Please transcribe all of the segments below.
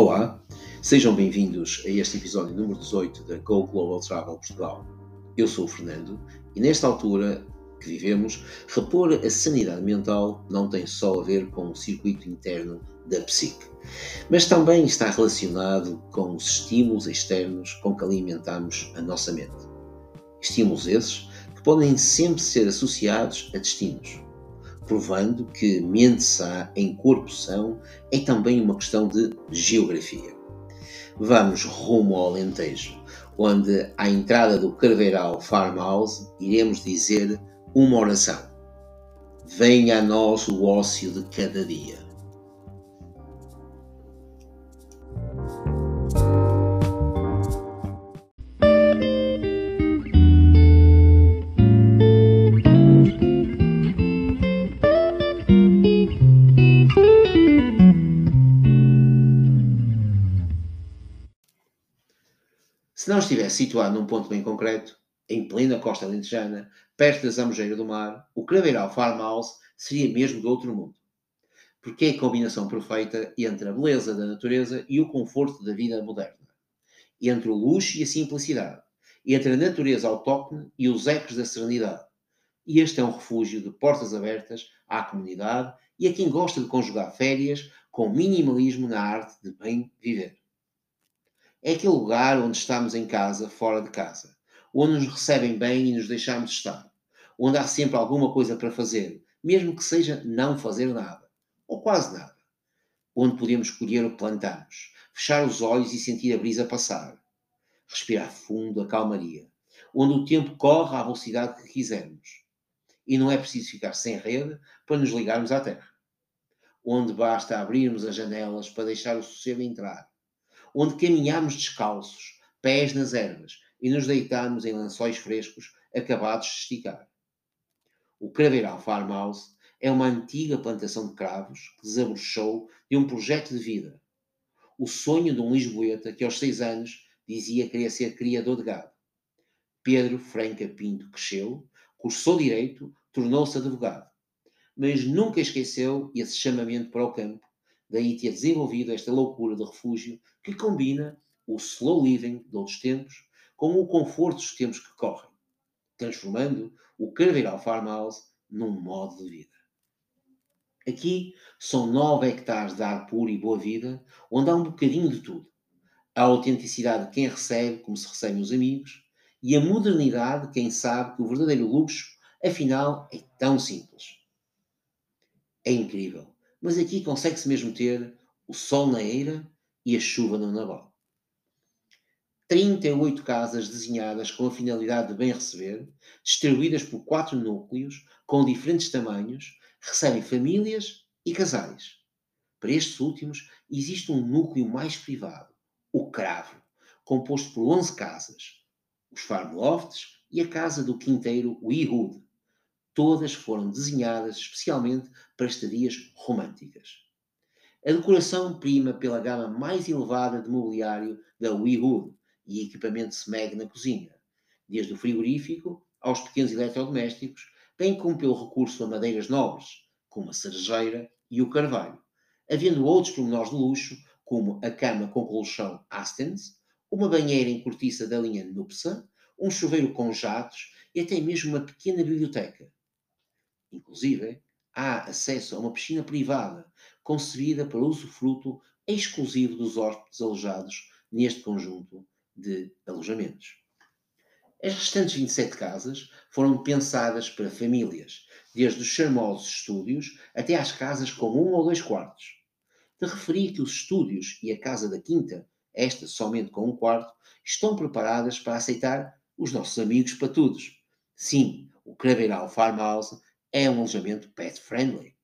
Olá, sejam bem-vindos a este episódio número 18 da Go Global Travel Portugal. Eu sou o Fernando e nesta altura que vivemos, repor a sanidade mental não tem só a ver com o circuito interno da psique, mas também está relacionado com os estímulos externos com que alimentamos a nossa mente. Estímulos esses que podem sempre ser associados a destinos provando que mente em corpo são é também uma questão de geografia. Vamos rumo ao Alentejo, onde à entrada do Carveiral Farmhouse iremos dizer uma oração. Venha a nós o ócio de cada dia. Se não estivesse situado num ponto bem concreto, em plena costa alentejana, perto da Zamojeira do Mar, o Craveiral Farmhouse seria mesmo de outro mundo. Porque é a combinação perfeita entre a beleza da natureza e o conforto da vida moderna. Entre o luxo e a simplicidade. Entre a natureza autóctone e os ecos da serenidade. E este é um refúgio de portas abertas à comunidade e a quem gosta de conjugar férias com minimalismo na arte de bem viver. É aquele lugar onde estamos em casa, fora de casa, onde nos recebem bem e nos deixamos estar, onde há sempre alguma coisa para fazer, mesmo que seja não fazer nada, ou quase nada, onde podemos colher o que plantamos, fechar os olhos e sentir a brisa passar, respirar fundo a calmaria, onde o tempo corre à velocidade que quisermos. E não é preciso ficar sem rede para nos ligarmos à terra, onde basta abrirmos as janelas para deixar o sossego entrar onde caminhamos descalços, pés nas ervas, e nos deitamos em lençóis frescos acabados de esticar. O Craveiral Farmhouse é uma antiga plantação de cravos que desabrochou de um projeto de vida. O sonho de um lisboeta que aos seis anos dizia que queria ser criador de gado. Pedro Franca Pinto cresceu, cursou Direito, tornou-se advogado. Mas nunca esqueceu esse chamamento para o campo Daí ter desenvolvido esta loucura de refúgio que combina o slow living de outros tempos com o conforto dos tempos que correm, transformando o Carveiral Farmhouse num modo de vida. Aqui são 9 hectares de ar puro e boa vida, onde há um bocadinho de tudo. A autenticidade de quem recebe, como se recebem os amigos, e a modernidade de quem sabe que o verdadeiro luxo, afinal, é tão simples. É incrível mas aqui consegue-se mesmo ter o sol na eira e a chuva no naval. 38 casas desenhadas com a finalidade de bem receber, distribuídas por quatro núcleos com diferentes tamanhos, recebem famílias e casais. Para estes últimos, existe um núcleo mais privado, o Cravo, composto por 11 casas, os Farm Lofts e a casa do quinteiro Weehood, todas foram desenhadas especialmente para estadias românticas. A decoração prima pela gama mais elevada de mobiliário da WeHood e equipamento SMEG na cozinha, desde o frigorífico aos pequenos eletrodomésticos, bem como pelo recurso a madeiras nobres, como a cerejeira e o carvalho, havendo outros pormenores de luxo, como a cama com colchão Astens, uma banheira em cortiça da linha Nupsa, um chuveiro com jatos e até mesmo uma pequena biblioteca, Inclusive, há acesso a uma piscina privada concebida para usufruto exclusivo dos hóspedes alojados neste conjunto de alojamentos. As restantes 27 casas foram pensadas para famílias, desde os charmosos estúdios até às casas com um ou dois quartos. De referir que os estúdios e a casa da quinta, esta somente com um quarto, estão preparadas para aceitar os nossos amigos patudos. Sim, o Craveiral Farmhouse é um alojamento pet friendly.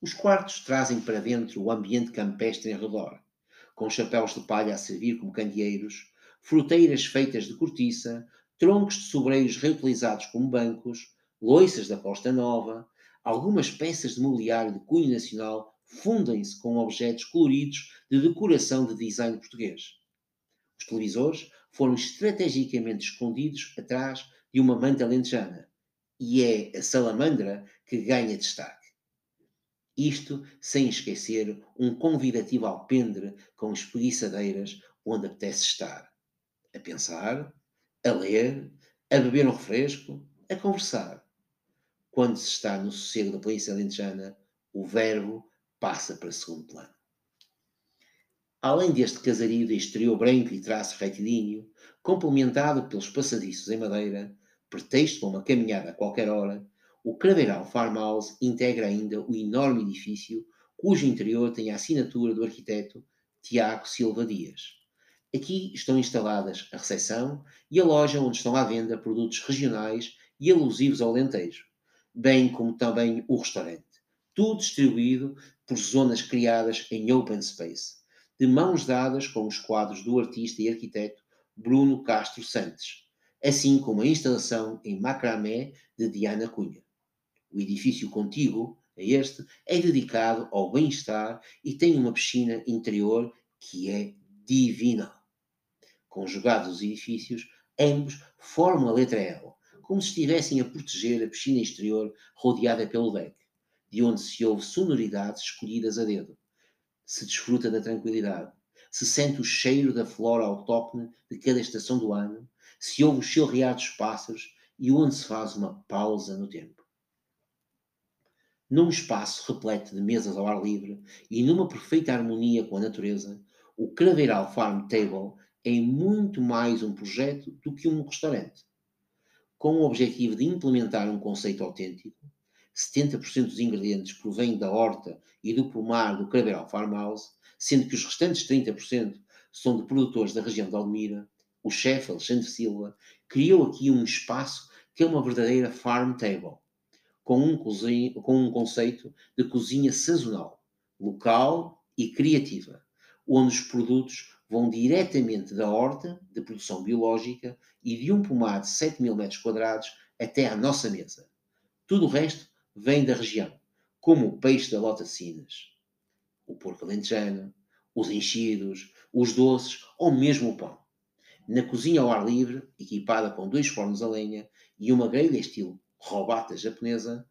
Os quartos trazem para dentro o ambiente campestre em redor, com chapéus de palha a servir como candeeiros, fruteiras feitas de cortiça, troncos de sobreiros reutilizados como bancos, loiças da Costa Nova, algumas peças de mobiliário de cunho nacional fundem-se com objetos coloridos de decoração de design português. Os televisores foram estrategicamente escondidos atrás de uma manta lentejana, e é a salamandra que ganha destaque. Isto sem esquecer um convidativo alpendre com espreguiçadeiras onde apetece estar. A pensar, a ler, a beber um refresco, a conversar. Quando se está no sossego da polícia alentejana, o verbo passa para segundo plano. Além deste casario de exterior branco e traço retilíneo, complementado pelos passadiços em madeira, pretexto para uma caminhada a qualquer hora, o Craveiral Farmhouse integra ainda o enorme edifício cujo interior tem a assinatura do arquiteto Tiago Silva Dias. Aqui estão instaladas a recepção e a loja onde estão à venda produtos regionais e alusivos ao lentejo, bem como também o restaurante. Tudo distribuído por zonas criadas em open space, de mãos dadas com os quadros do artista e arquiteto Bruno Castro Santos, assim como a instalação em macramé de Diana Cunha. O edifício contíguo a este é dedicado ao bem-estar e tem uma piscina interior que é divina. Conjugados os edifícios, ambos formam a letra L, como se estivessem a proteger a piscina exterior rodeada pelo deck, de onde se ouve sonoridades escolhidas a dedo. Se desfruta da tranquilidade, se sente o cheiro da flora autóctone de cada estação do ano, se ouve o chilrear dos pássaros e onde se faz uma pausa no tempo num espaço repleto de mesas ao ar livre e numa perfeita harmonia com a natureza, o Craveiral Farm Table é muito mais um projeto do que um restaurante. Com o objetivo de implementar um conceito autêntico, 70% dos ingredientes provêm da horta e do pomar do Craveiral Farmhouse, sendo que os restantes 30% são de produtores da região de Almira, o chefe Alexandre Silva criou aqui um espaço que é uma verdadeira farm table com um, com um conceito de cozinha sazonal, local e criativa, onde os produtos vão diretamente da horta de produção biológica e de um pomar de 7 mil metros quadrados até à nossa mesa. Tudo o resto vem da região, como o peixe da Lota Sinas, o porco alentejano, os enchidos, os doces ou mesmo o pão. Na cozinha ao ar livre, equipada com dois fornos a lenha e uma grelha estilo robata japonesa,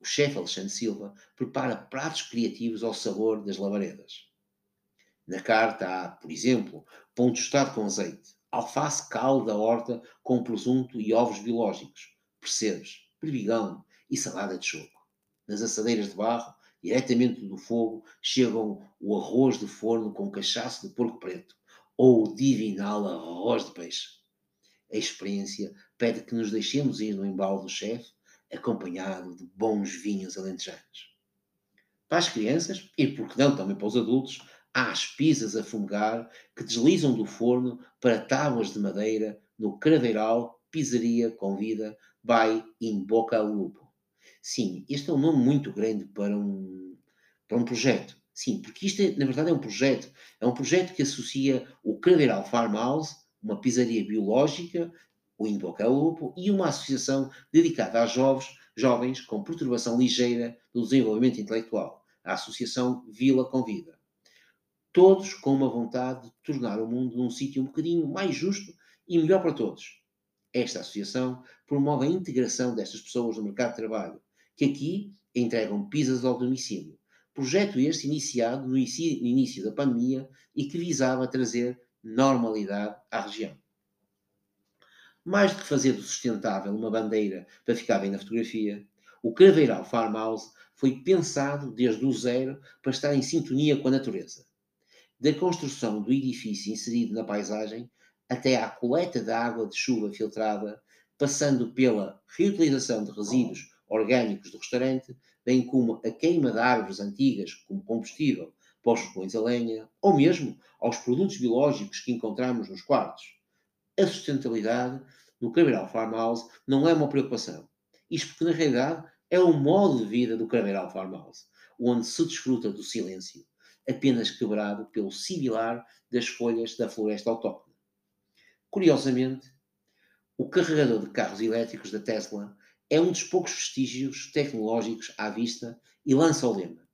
o chefe Alexandre Silva prepara pratos criativos ao sabor das labaredas. Na carta há, por exemplo, pão tostado com azeite, alface caldo da horta com presunto e ovos biológicos, percebes, berbigão e salada de choco. Nas assadeiras de barro, diretamente do fogo, chegam o arroz de forno com cachaço de porco preto ou divinal arroz de peixe. A experiência pede que nos deixemos ir no embalo do chefe, acompanhado de bons vinhos alentejanos. Para as crianças, e por que não também para os adultos, há as pizzas a fumegar que deslizam do forno para tábuas de madeira no Craveiral Pizzaria Convida by In Boca Lupo. Sim, este é um nome muito grande para um, para um projeto. Sim, porque isto, é, na verdade, é um projeto. É um projeto que associa o Craveiral Farmhouse uma pizzaria biológica, o Invocalupo, e uma associação dedicada a jovens, jovens com perturbação ligeira do desenvolvimento intelectual, a Associação Vila Convida. Todos com uma vontade de tornar o mundo num sítio um bocadinho mais justo e melhor para todos. Esta associação promove a integração destas pessoas no mercado de trabalho, que aqui entregam pizzas ao domicílio. Projeto este iniciado no início da pandemia e que visava trazer normalidade à região. Mais do que fazer do sustentável uma bandeira para ficar bem na fotografia, o Craveiral Farmhouse foi pensado desde o zero para estar em sintonia com a natureza. Da construção do edifício inserido na paisagem até à coleta da água de chuva filtrada, passando pela reutilização de resíduos orgânicos do restaurante, bem como a queima de árvores antigas como combustível para os fogões a lenha, ou mesmo aos produtos biológicos que encontramos nos quartos. A sustentabilidade no Craveiral Farmhouse não é uma preocupação. Isto porque, na realidade, é o modo de vida do Craveiral Farmhouse, onde se desfruta do silêncio, apenas quebrado pelo sibilar das folhas da floresta autóctone. Curiosamente, o carregador de carros elétricos da Tesla é um dos poucos vestígios tecnológicos à vista e lança o lema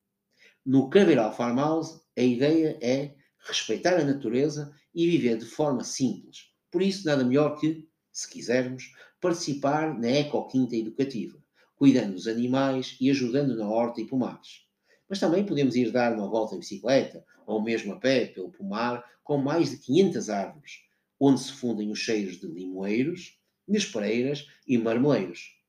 no Craveiral Farmhouse, a ideia é respeitar a natureza e viver de forma simples. Por isso, nada melhor que, se quisermos, participar na ecoquinta educativa, cuidando dos animais e ajudando na horta e pomares. Mas também podemos ir dar uma volta em bicicleta, ou mesmo a pé, pelo pomar, com mais de 500 árvores, onde se fundem os cheiros de limoeiros, nespereiras e marmeleiros.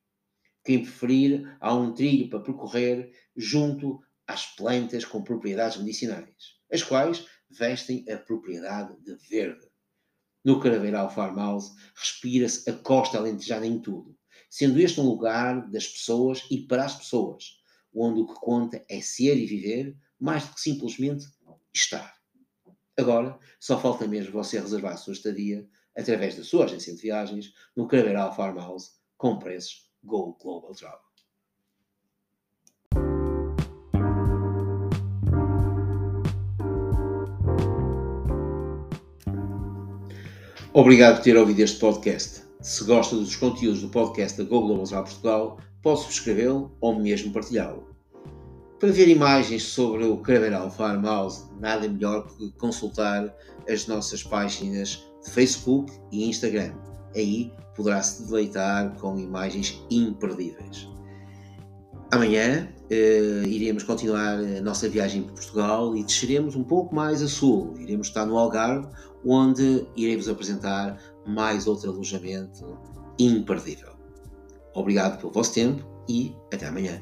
Quem preferir, há um trilho para percorrer junto às plantas com propriedades medicinais, as quais vestem a propriedade de verde. No Caraveiral Farmhouse respira-se a costa alentejana em tudo, sendo este um lugar das pessoas e para as pessoas, onde o que conta é ser e viver mais do que simplesmente estar. Agora, só falta mesmo você reservar a sua estadia através da sua agência de viagens no Caraveiral Farmhouse com preços Go Global Travel. Obrigado por ter ouvido este podcast. Se gosta dos conteúdos do podcast da Go Global Travel Portugal, pode subscrevê-lo ou mesmo partilhá-lo. Para ver imagens sobre o Caraveral Farmhouse, nada melhor que consultar as nossas páginas de Facebook e Instagram. Aí poderá se deleitar com imagens imperdíveis. Amanhã uh, iremos continuar a nossa viagem por Portugal e desceremos um pouco mais a sul. Iremos estar no Algarve, onde iremos apresentar mais outro alojamento imperdível. Obrigado pelo vosso tempo e até amanhã.